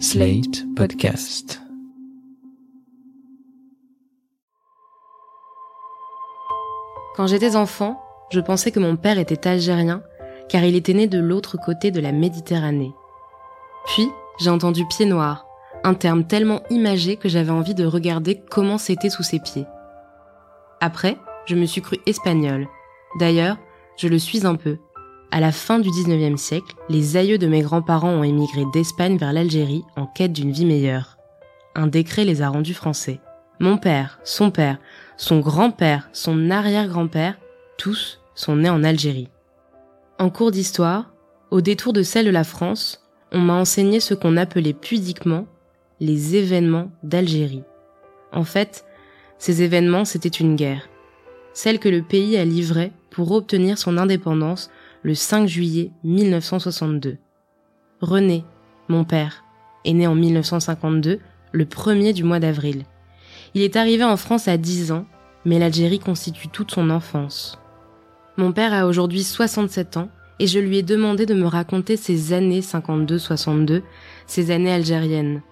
Slate Podcast. Quand j'étais enfant, je pensais que mon père était algérien car il était né de l'autre côté de la Méditerranée. Puis, j'ai entendu pied noir, un terme tellement imagé que j'avais envie de regarder comment c'était sous ses pieds. Après, je me suis cru espagnol. D'ailleurs, je le suis un peu. À la fin du 19e siècle, les aïeux de mes grands-parents ont émigré d'Espagne vers l'Algérie en quête d'une vie meilleure. Un décret les a rendus français. Mon père, son père, son grand-père, son arrière-grand-père, tous sont nés en Algérie. En cours d'histoire, au détour de celle de la France, on m'a enseigné ce qu'on appelait pudiquement les événements d'Algérie. En fait, ces événements, c'était une guerre. Celle que le pays a livrée pour obtenir son indépendance le 5 juillet 1962. René, mon père, est né en 1952, le premier du mois d'avril. Il est arrivé en France à 10 ans, mais l'Algérie constitue toute son enfance. Mon père a aujourd'hui 67 ans et je lui ai demandé de me raconter ses années 52-62, ses années algériennes.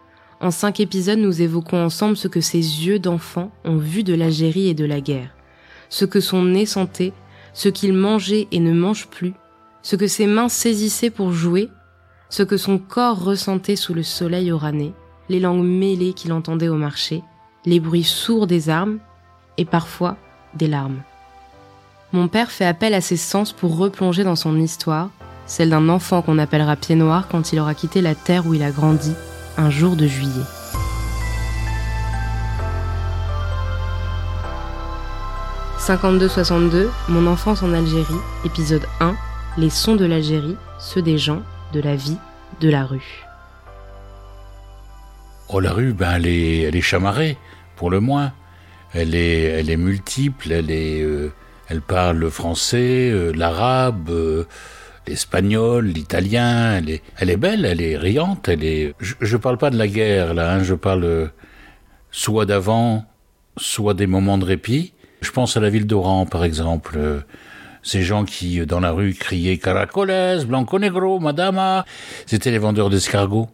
En cinq épisodes, nous évoquons ensemble ce que ses yeux d'enfant ont vu de l'Algérie et de la guerre, ce que son nez sentait, ce qu'il mangeait et ne mange plus, ce que ses mains saisissaient pour jouer, ce que son corps ressentait sous le soleil orané, les langues mêlées qu'il entendait au marché, les bruits sourds des armes et parfois des larmes. Mon père fait appel à ses sens pour replonger dans son histoire, celle d'un enfant qu'on appellera pied noir quand il aura quitté la terre où il a grandi un jour de juillet. « 52-62, mon enfance en Algérie, épisode 1, les sons de l'Algérie, ceux des gens, de la vie, de la rue. Oh, la rue, ben, elle est, elle est chamarrée, pour le moins. Elle est, elle est multiple, elle est, euh, elle parle le français, euh, l'arabe, euh, l'espagnol, l'italien. Elle est, elle est belle, elle est riante, elle est. Je, je parle pas de la guerre là, hein, je parle soit d'avant, soit des moments de répit. Je pense à la ville d'Oran, par exemple. Ces gens qui, euh, dans la rue, criaient Caracoles, Blanco Negro, Madama. C'était les vendeurs d'escargots.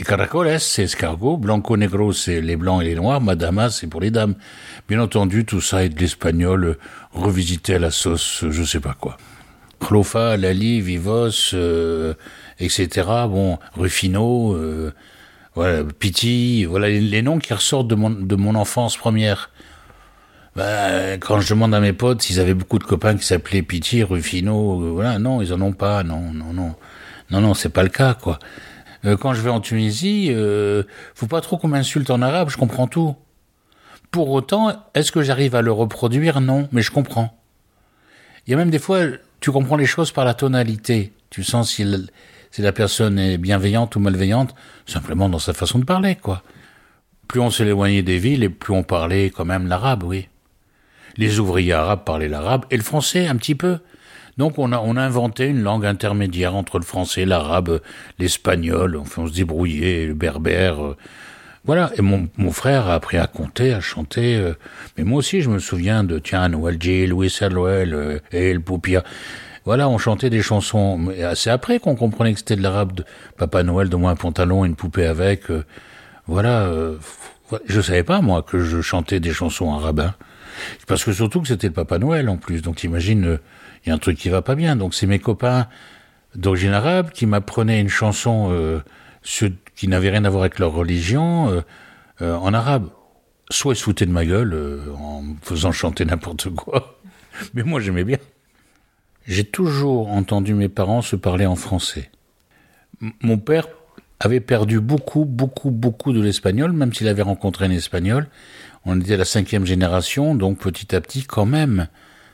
Et Caracoles, c'est escargot. Blanco Negro, c'est les blancs et les noirs. Madama, c'est pour les dames. Bien entendu, tout ça est de l'espagnol euh, revisité la sauce, euh, je sais pas quoi. Clofa, Lali, Vivos, etc. Bon, Rufino, euh, voilà, Pitti, voilà les, les noms qui ressortent de mon enfance première. Ben, quand je demande à mes potes s'ils avaient beaucoup de copains qui s'appelaient Pitti, Rufino, euh, voilà, non, ils en ont pas, non, non, non, non, non, c'est pas le cas, quoi. Euh, quand je vais en Tunisie, euh, faut pas trop qu'on m'insulte en arabe, je comprends tout. Pour autant, est-ce que j'arrive à le reproduire? Non, mais je comprends. Il y a même des fois, tu comprends les choses par la tonalité. Tu sens si, si la personne est bienveillante ou malveillante, simplement dans sa façon de parler, quoi. Plus on s'éloignait des villes et plus on parlait quand même l'arabe, oui. Les ouvriers arabes parlaient l'arabe et le français un petit peu. Donc on a, on a inventé une langue intermédiaire entre le français, l'arabe, l'espagnol, enfin on se débrouillait, le berbère. euh, voilà, et mon, mon frère a appris à compter, à chanter. euh, mais moi aussi, je me souviens de, tiens, Noël J, Louis Salouel, euh, et le Poupia. Voilà, on chantait des chansons. C'est après qu'on comprenait que c'était de l'arabe. de Papa Noël, donne-moi un pantalon une poupée avec. voilà, euh, voilà. je savais pas, moi, que je chantais des chansons arabes. hein. Parce que surtout que c'était le Papa Noël, en plus. Donc t'imagines, euh, il y a un truc qui va pas bien. Donc c'est mes copains d'origine arabe qui m'apprenaient une chanson euh, qui n'avait rien à voir avec leur religion euh, en arabe. Soit ils se foutaient de ma gueule en me faisant chanter n'importe quoi, mais moi j'aimais bien. J'ai toujours entendu mes parents se parler en français. Mon père avait perdu beaucoup, beaucoup, beaucoup de l'espagnol, même s'il avait rencontré un espagnol. On était la cinquième génération, donc petit à petit, quand même,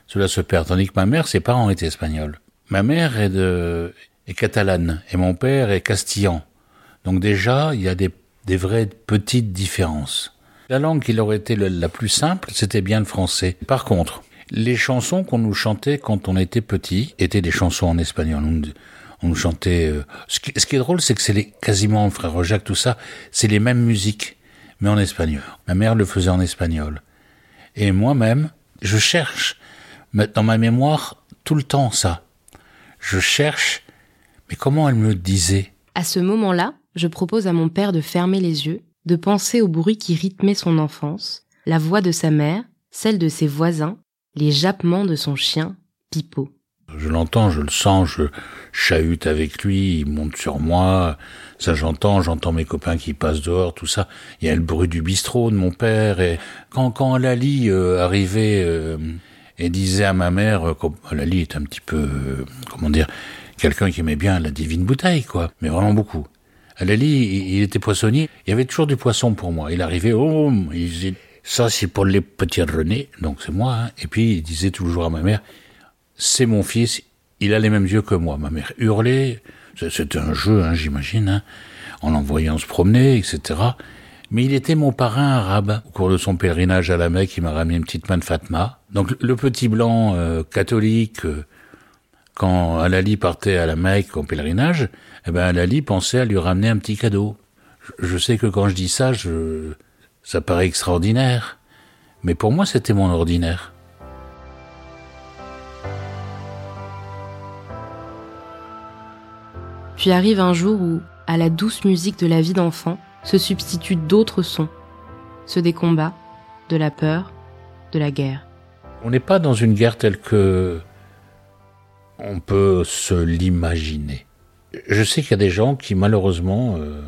cela se perd. Tandis que ma mère, ses parents étaient espagnols. Ma mère est, de, catalane et mon père est castillan. Donc déjà, il y a des, des vraies petites différences. La langue qui leur était la plus simple, c'était bien le français. Par contre, les chansons qu'on nous chantait quand on était petit étaient des chansons en espagnol. On, nous- chantait. euh, ce, qui, ce qui est drôle, c'est que c'est les, quasiment frère Jacques, tout ça, c'est les mêmes musiques, mais en espagnol. Ma mère le faisait en espagnol. Et moi-même, je cherche dans ma mémoire tout le temps ça. Je cherche, mais comment elle me disait? À ce moment-là, je propose à mon père de fermer les yeux, de penser au bruit qui rythmait son enfance, la voix de sa mère, celle de ses voisins, les jappements de son chien, Pipo. Je l'entends, je le sens, je chahute avec lui, il monte sur moi, ça j'entends, j'entends mes copains qui passent dehors, tout ça. Il y a le bruit du bistrot de mon père, et quand, quand Lali euh, arrivait euh, et disait à ma mère, euh, Lali est un petit peu, euh, comment dire, quelqu'un qui aimait bien la divine bouteille, quoi, mais vraiment beaucoup. Lali, il, était poissonnier, il y avait toujours du poisson pour moi. Il arrivait, oh, il disait, ça c'est pour les petits René, donc c'est moi, hein. et puis il disait toujours à ma mère, c'est mon fils, il a les mêmes yeux que moi. Ma mère hurlait, c'était un jeu, hein, j'imagine, hein, en l'envoyant se promener, etc. Mais il était mon parrain arabe. Au cours de son pèlerinage à la Mecque, il m'a ramené une petite main de Fatma. Donc le petit blanc euh, catholique, euh, quand Alali partait à la Mecque en pèlerinage, eh ben Alali pensait à lui ramener un petit cadeau. Je, je sais que quand je dis ça, je, ça paraît extraordinaire. Mais pour moi, c'était mon ordinaire. Puis arrive un jour où, à la douce musique de la vie d'enfant, se substituent d'autres sons, ceux des combats, de la peur, de la guerre. On n'est pas dans une guerre telle que on peut se l'imaginer. Je sais qu'il y a des gens qui, malheureusement, euh,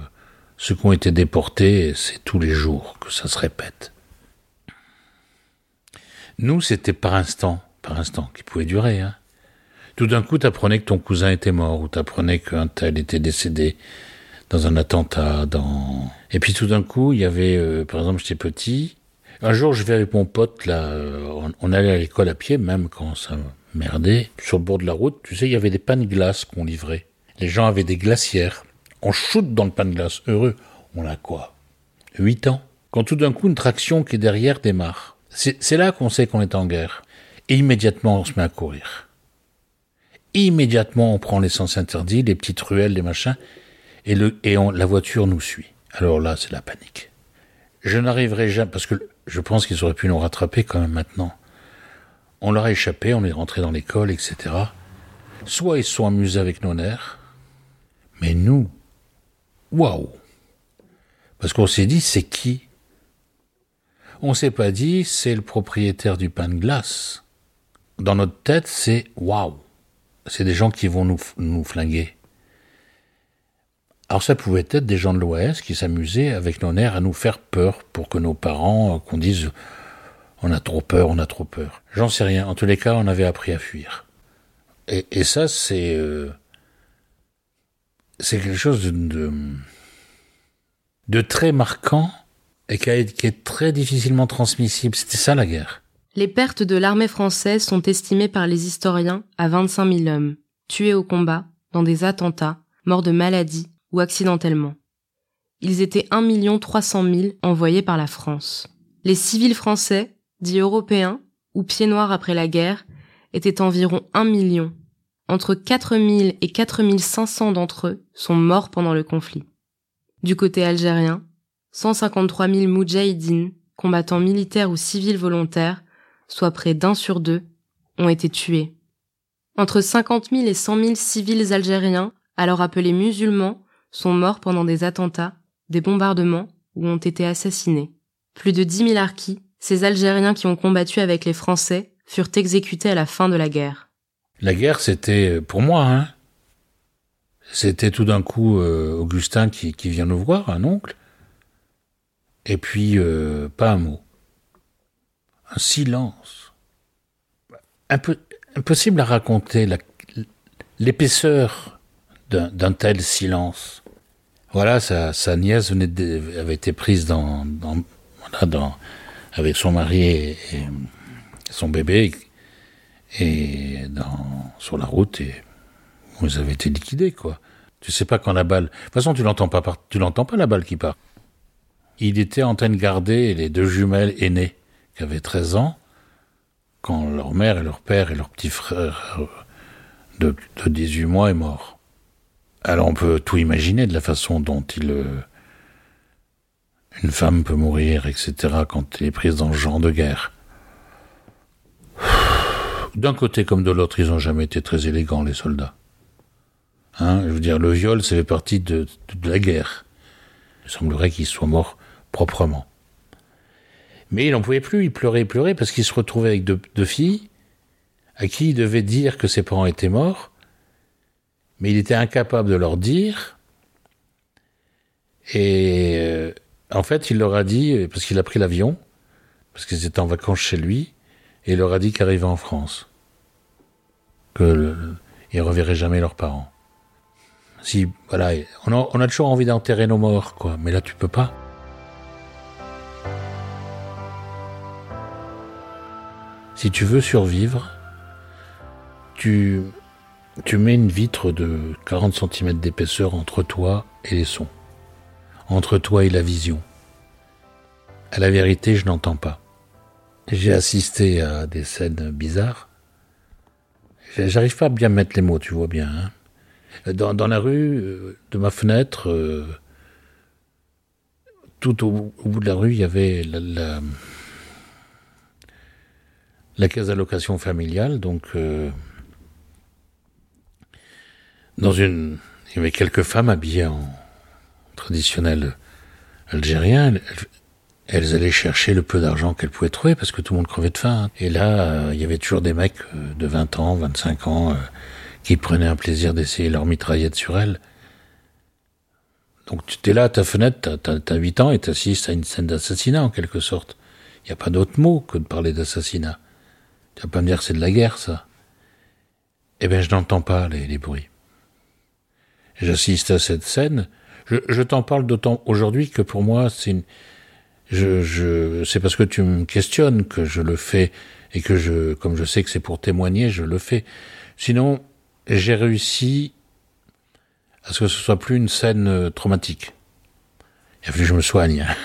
ceux qui ont été déportés, c'est tous les jours que ça se répète. Nous, c'était par instant, par instant, qui pouvait durer. Hein. Tout d'un coup, t'apprenais que ton cousin était mort, ou t'apprenais qu'un tel était décédé dans un attentat, dans... Et puis tout d'un coup, il y avait, euh, par exemple, j'étais petit. Un jour, je vais avec mon pote, là, euh, on, on allait à l'école à pied, même quand ça merdait. Sur le bord de la route, tu sais, il y avait des pains de glace qu'on livrait. Les gens avaient des glacières. On shoot dans le pain de glace, heureux. On a quoi? Huit ans. Quand tout d'un coup, une traction qui est derrière démarre. C'est là qu'on sait qu'on est en guerre. Et immédiatement, on se met à courir. Immédiatement, on prend l'essence interdite, les petites ruelles, les machins, et, le, et on, la voiture nous suit. Alors là, c'est la panique. Je n'arriverai jamais, parce que je pense qu'ils auraient pu nous rattraper quand même maintenant. On leur a échappé, on est rentré dans l'école, etc. Soit ils sont amusés avec nos nerfs, mais nous, waouh Parce qu'on s'est dit, c'est qui? On s'est pas dit, c'est le propriétaire du pain de glace. Dans notre tête, c'est waouh C'est des gens qui vont nous, nous flinguer. Alors ça pouvait être des gens de l'Ouest qui s'amusaient avec nos nerfs à nous faire peur pour que nos parents, euh, qu'on dise on a trop peur, on a trop peur. J'en sais rien. En tous les cas, on avait appris à fuir. Et, et ça, c'est euh, c'est quelque chose de, de, de très marquant et qui, a, qui est très difficilement transmissible. C'était ça la guerre. Les pertes de l'armée française sont estimées par les historiens à 25 000 hommes, tués au combat, dans des attentats, morts de maladie ou accidentellement. Ils étaient 1 300 000 envoyés par la France. Les civils français, dits européens, ou pieds noirs après la guerre, étaient environ 1 million. Entre 4 000 et 4 500 d'entre eux sont morts pendant le conflit. Du côté algérien, 153 000 moudjahidines, combattants militaires ou civils volontaires, soit près d'un sur deux, ont été tués. Entre 50 000 et 100 000 civils algériens, alors appelés musulmans, sont morts pendant des attentats, des bombardements ou ont été assassinés. Plus de 10 000 harkis, ces Algériens qui ont combattu avec les Français, furent exécutés à la fin de la guerre. La guerre, c'était, pour moi, hein, c'était tout d'un coup euh, Augustin qui, vient nous voir, un oncle, et puis euh, pas un mot. Un silence. Impossible à raconter l'épaisseur d'un tel silence. Voilà, sa, nièce avait été prise dans, avec son mari et, son bébé et sur la route et vous avez été liquidés, quoi. Tu sais pas quand la balle. De toute façon, tu l'entends pas, tu l'entends pas la balle qui part. Il était en train de garder les deux jumelles aînées avaient 13 ans quand leur mère et leur père et leur petit frère de, de 18 mois est mort. Alors on peut tout imaginer de la façon dont il, euh, une femme peut mourir, etc. quand elle est prise dans ce genre de guerre. D'un côté comme de l'autre, ils n'ont jamais été très élégants, les soldats. Hein, je veux dire, le viol, ça fait partie de, la guerre. Il semblerait qu'il soit mort proprement. Mais il n'en pouvait plus, il pleurait et pleurait parce qu'il se retrouvait avec deux, filles à qui il devait dire que ses parents étaient morts, mais il était incapable de leur dire. Et euh, en fait, il leur a dit, parce qu'il a pris l'avion, parce qu'ils étaient en vacances chez lui, et il leur a dit qu'il arrivait en France, qu'ils ne reverraient jamais leurs parents. Si, voilà, on a, on a toujours envie d'enterrer nos morts, quoi, mais là tu peux pas. Si tu veux survivre, tu, mets une vitre de 40 cm d'épaisseur entre toi et les sons, entre toi et la vision. À la vérité, je n'entends pas. J'ai assisté à des scènes bizarres. J'arrive pas à bien mettre les mots, tu vois bien. Hein. Dans, la rue, euh, de ma fenêtre, euh, tout au, bout de la rue, il y avait la caisse d'allocation familiale, donc euh, dans une, il y avait quelques femmes habillées en traditionnel algérien. Elles, allaient chercher le peu d'argent qu'elles pouvaient trouver parce que tout le monde crevait de faim. Et là, euh, il y avait toujours des mecs euh, de 20 ans, 25 ans, qui prenaient un plaisir d'essayer leur mitraillette sur elles. Donc tu es là à ta fenêtre, t'as as, 8 ans et t'assistes à une scène d'assassinat en quelque sorte. Il n'y a pas d'autre mot que de parler d'assassinat. Tu vas pas me dire que c'est de la guerre, ça. Eh bien, je n'entends pas les, bruits. J'assiste à cette scène. Je, t'en parle d'autant aujourd'hui que pour moi, c'est une, je, je, c'est parce que tu me questionnes que je le fais et que je, comme je sais que c'est pour témoigner, je le fais. Sinon, j'ai réussi à ce que ce soit plus une scène euh, traumatique. Il a fallu que je me soigne.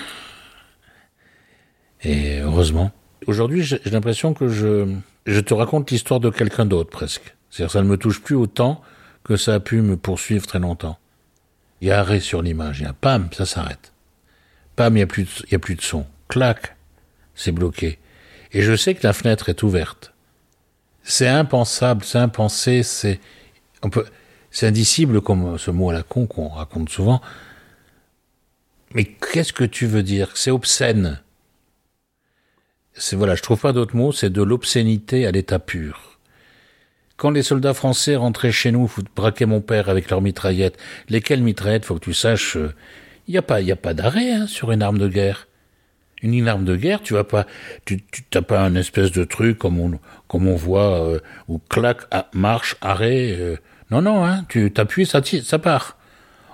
Et heureusement. Aujourd'hui, j'ai l'impression que je, te raconte l'histoire de quelqu'un d'autre presque. C'est-à-dire ça ne me touche plus autant que ça a pu me poursuivre très longtemps. Il y a arrêt sur l'image, il y a pam, ça s'arrête. Pam, il n'y a, plus de, a plus de son. Clac, c'est bloqué. Et je sais que la fenêtre est ouverte. C'est impensable, c'est impensé, c'est, on c'est indicible comme ce mot à la con qu'on raconte souvent. Mais qu'est-ce que tu veux dire? C'est obscène c'est voilà, je trouve pas d'autre mot, c'est de l'obscénité à l'état pur. Quand les soldats français rentraient chez nous, braquaient mon père avec leurs mitraillettes, lesquelles mitraillettes, faut que tu saches, il euh, n'y a pas, y a pas d'arrêt hein, sur une arme de guerre. Une, arme de guerre, tu vas pas, tu, t'as pas un espèce de truc comme on, comme on voit euh, où clac, marche, arrêt. Euh. non, non, hein, tu t'appuies, ça, ça part.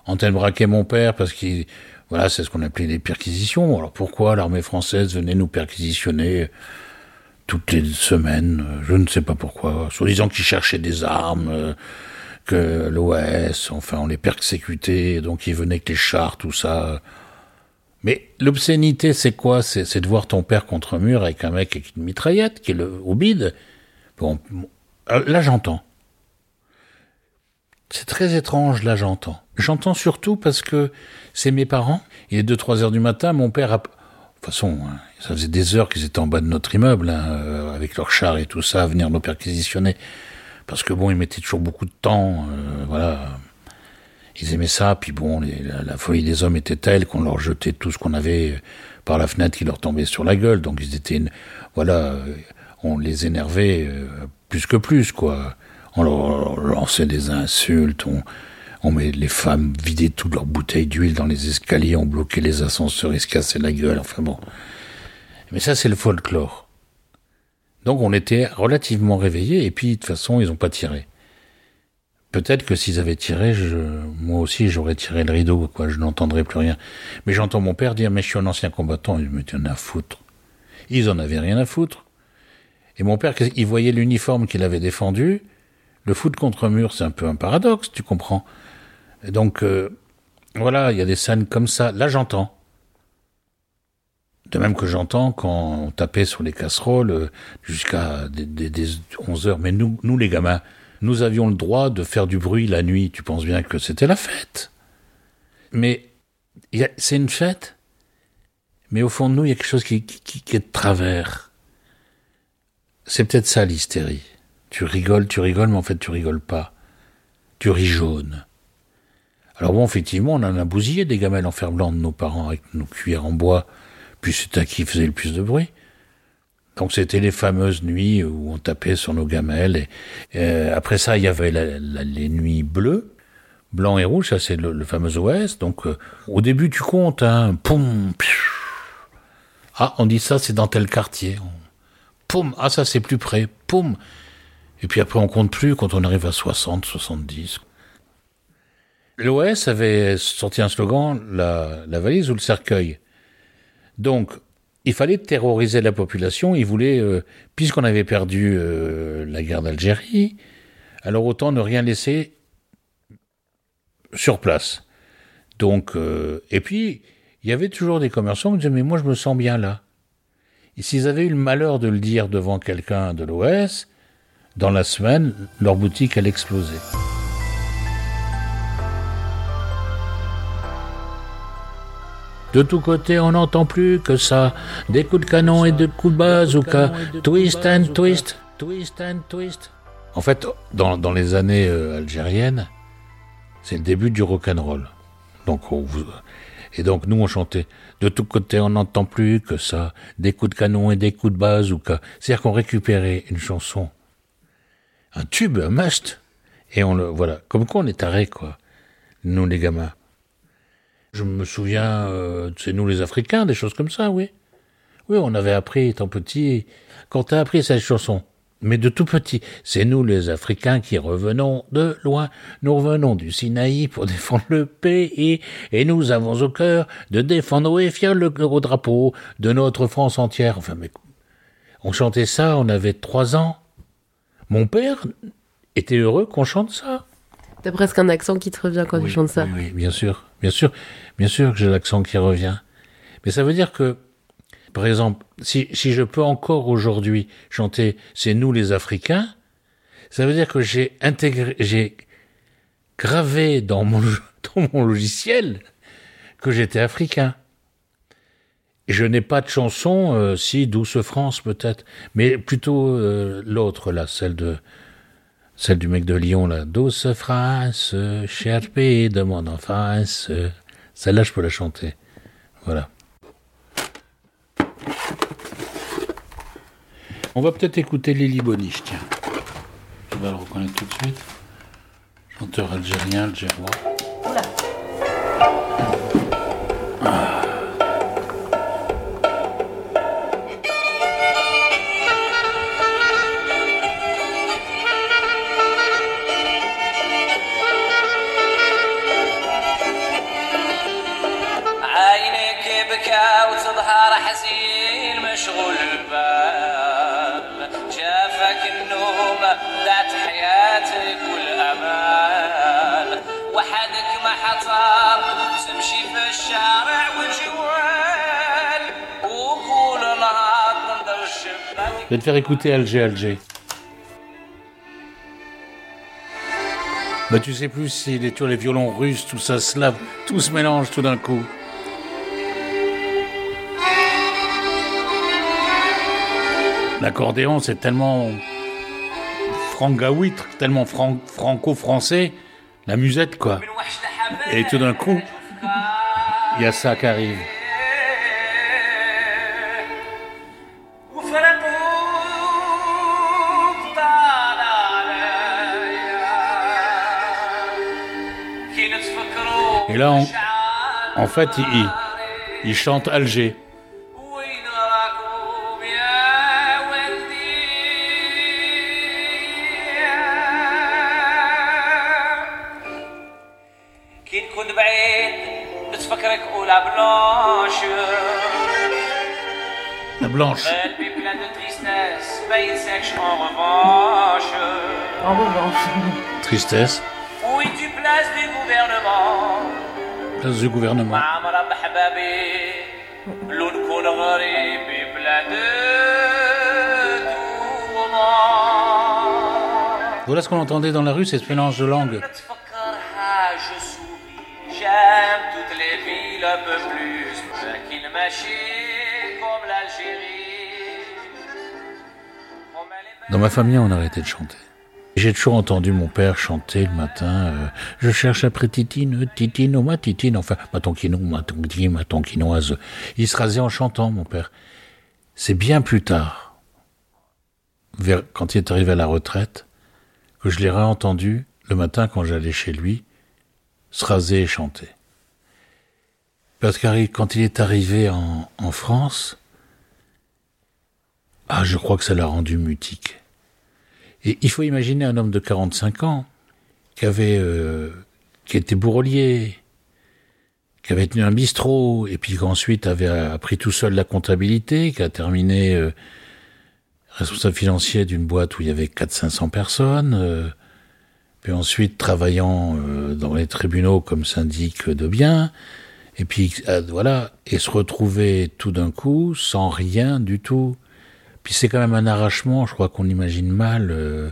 Antenne braquait mon père parce qu'il voilà, c'est ce qu'on appelait des perquisitions. Alors pourquoi l'armée française venait nous perquisitionner toutes les semaines Je ne sais pas pourquoi. Soi-disant qu'ils cherchaient des armes, euh, que l'OS, enfin, on les persécutait, donc ils venaient avec les chars, tout ça. Mais l'obscénité, c'est quoi? C'est de voir ton père contre un mur avec un mec avec une mitraillette qui est le, au bide. Bon, là j'entends. C'est très étrange, là j'entends. J'entends surtout parce que c'est mes parents. Il est 2-3 heures du matin, mon père a... De toute façon, hein, ça faisait des heures qu'ils étaient en bas de notre immeuble, hein, euh, avec leurs chars et tout ça, à venir nous perquisitionner. Parce que bon, ils mettaient toujours beaucoup de temps, euh, voilà. Ils aimaient ça, puis bon, la, folie des hommes était telle qu'on leur jetait tout ce qu'on avait par la fenêtre qui leur tombait sur la gueule. Donc ils étaient, voilà, on les énervait euh, plus que plus, quoi. On leur lançait des insultes, on, on met les femmes vider toutes leurs bouteilles d'huile dans les escaliers, on bloquait les ascenseurs, ils se la gueule, enfin bon. Mais ça, c'est le folklore. Donc on était relativement réveillés, et puis de toute façon, ils n'ont pas tiré. Peut-être que s'ils avaient tiré, je, moi aussi, j'aurais tiré le rideau, quoi, je n'entendrais plus rien. Mais j'entends mon père dire, mais je suis un ancien combattant, il me dit, en a à foutre. Ils en avaient rien à foutre. Et mon père, il voyait l'uniforme qu'il avait défendu. Le foot contre mur, c'est un peu un paradoxe, tu comprends donc, euh, voilà, il y a des scènes comme ça. Là, j'entends. De même que j'entends quand on tapait sur les casseroles euh, jusqu'à des, 11 heures. Mais nous, nous, les gamins, nous avions le droit de faire du bruit la nuit. Tu penses bien que c'était la fête. Mais c'est une fête. Mais au fond de nous, il y a quelque chose qui, qui, qui est de travers. C'est peut-être ça l'hystérie. Tu rigoles, tu rigoles, mais en fait tu rigoles pas. Tu ris jaune. Alors bon, effectivement, on en a bousillé des gamelles en fer blanc de nos parents avec nos cuillères en bois, puis c'était qui faisait le plus de bruit. Donc c'était les fameuses nuits où on tapait sur nos gamelles. Et, euh, après ça, il y avait les nuits bleues, blanc et rouge, ça c'est le, fameux OS. Donc euh, au début tu comptes, hein, poum, ah on dit ça c'est dans tel quartier, poum, ah ça c'est plus près, poum. Et puis après on compte plus quand on arrive à 60, 70. L'OS avait sorti un slogan, la, valise ou le cercueil. Donc il fallait terroriser la population. Il voulait, euh, puisqu'on avait perdu euh, la guerre d'Algérie, alors autant ne rien laisser sur place. Donc, euh, et puis, il y avait toujours des commerçants qui disaient, mais moi je me sens bien là. Et s'ils avaient eu le malheur de le dire devant quelqu'un de l'OS, dans la semaine, leur boutique allait exploser. De tous côtés, on n'entend plus que ça. Des coups de canon et de coups de bazooka. Twist and twist. Twist and twist. En fait, dans, dans les années euh, algériennes, c'est le début du rock'n'roll. Donc, et donc, nous, on chantait. De tous côtés, on n'entend plus que ça. Des coups de canon et des coups de bazooka. C'est-à-dire qu'on récupérait une chanson, un tube, un must, et on le, voilà. Comme quoi on est tarés, quoi. Nous, les gamins. Je me souviens, euh, c'est nous les Africains, des choses comme ça, oui. Oui, on avait appris étant petit, quand t'as appris cette chanson, mais de tout petit, c'est nous les Africains qui revenons de loin, nous revenons du Sinaï pour défendre le pays, et nous avons au cœur de défendre et fier le gros drapeau de notre France entière. Enfin, mais on chantait ça, on avait trois ans. Mon père était heureux qu'on chante ça. T'as presque un accent qui te revient quand tu chantes ça. Oui, oui, bien sûr, bien sûr, bien sûr que j'ai l'accent qui revient. Mais ça veut dire que, par exemple, si, si je peux encore aujourd'hui chanter C'est nous les Africains, ça veut dire que j'ai intégré, j'ai gravé dans mon, dans mon logiciel que j'étais africain. Je n'ai pas de chanson, euh, si Douce France peut-être, mais plutôt euh, l'autre là, celle de celle du mec de Lyon, là. Douce France, cher pays de mon enfance. Celle-là, je peux la chanter. Voilà. On va peut-être écouter Lily Boniche, tiens. Je vais le reconnaître tout de suite. Chanteur algérien, algérois. Je vais te faire écouter Alger. Bah, tu sais plus si les, les violons russes, tout ça slave, tout se mélange tout d'un coup. L'accordéon, c'est tellement frangaouitre, tellement franco-français, la musette, quoi. Et tout d'un coup, il y a ça qui arrive. Et là, en fait, il, chante Alger. En revanche. Tristesse. Oui, tu places du gouvernement place du gouvernement. Voilà ce qu'on entendait dans la rue, c'est ce mélange de langues. J'aime toutes les villes un peu plus comme l'Algérie. Dans ma famille, on a arrêté de chanter. J'ai toujours entendu mon père chanter le matin euh, Je cherche après Titine, Titine, oh ma Titine, enfin, ma tonquino, ma tonquine, ma tonquinoise. Il se rasait en chantant, mon père. C'est bien plus tard, vers, quand il est arrivé à la retraite, que je l'ai réentendu le matin quand j'allais chez lui, se raser et chanter. Parce que quand il est arrivé en, en France, ah, je crois que ça l'a rendu mutique. Et il faut imaginer un homme de 45 ans qui avait, euh, qui était bourrelier, qui avait tenu un bistrot, et puis qu'ensuite avait appris tout seul la comptabilité, qui a terminé euh, responsable financier d'une boîte où il y avait 400-500 personnes, euh, puis ensuite travaillant euh, dans les tribunaux comme syndic de biens, et puis voilà, et se retrouver tout d'un coup sans rien du tout. Puis c'est quand même un arrachement, je crois qu'on imagine mal euh,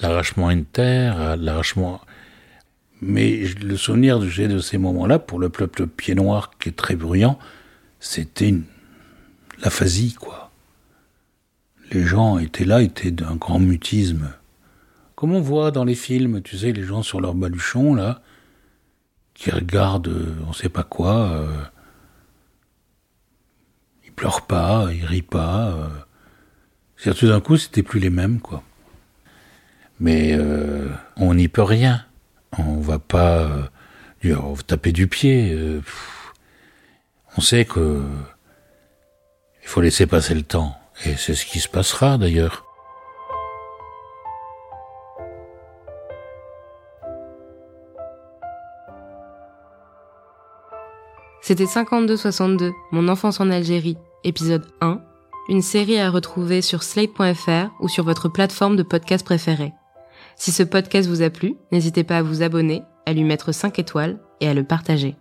l'arrachement inter, l'arrachement. Mais le souvenir j'ai de ces moments-là, pour le peuple pied noir qui est très bruyant, c'était une... l'aphasie, quoi. Les gens étaient là, étaient d'un grand mutisme. Comme on voit dans les films, tu sais, les gens sur leur baluchon, là, qui regardent euh, on sait pas quoi. Euh, ils pleurent pas, ils rient pas. Euh, c'est tout d'un coup, c'était plus les mêmes, quoi. Mais euh, on n'y peut rien. On va pas euh, on va taper du pied. euh, on sait que il faut laisser passer le temps. Et c'est ce qui se passera d'ailleurs. C'était 52-62, Mon enfance en Algérie, épisode 1, une série à retrouver sur slate.fr ou sur votre plateforme de podcast préférée. Si ce podcast vous a plu, n'hésitez pas à vous abonner, à lui mettre 5 étoiles et à le partager.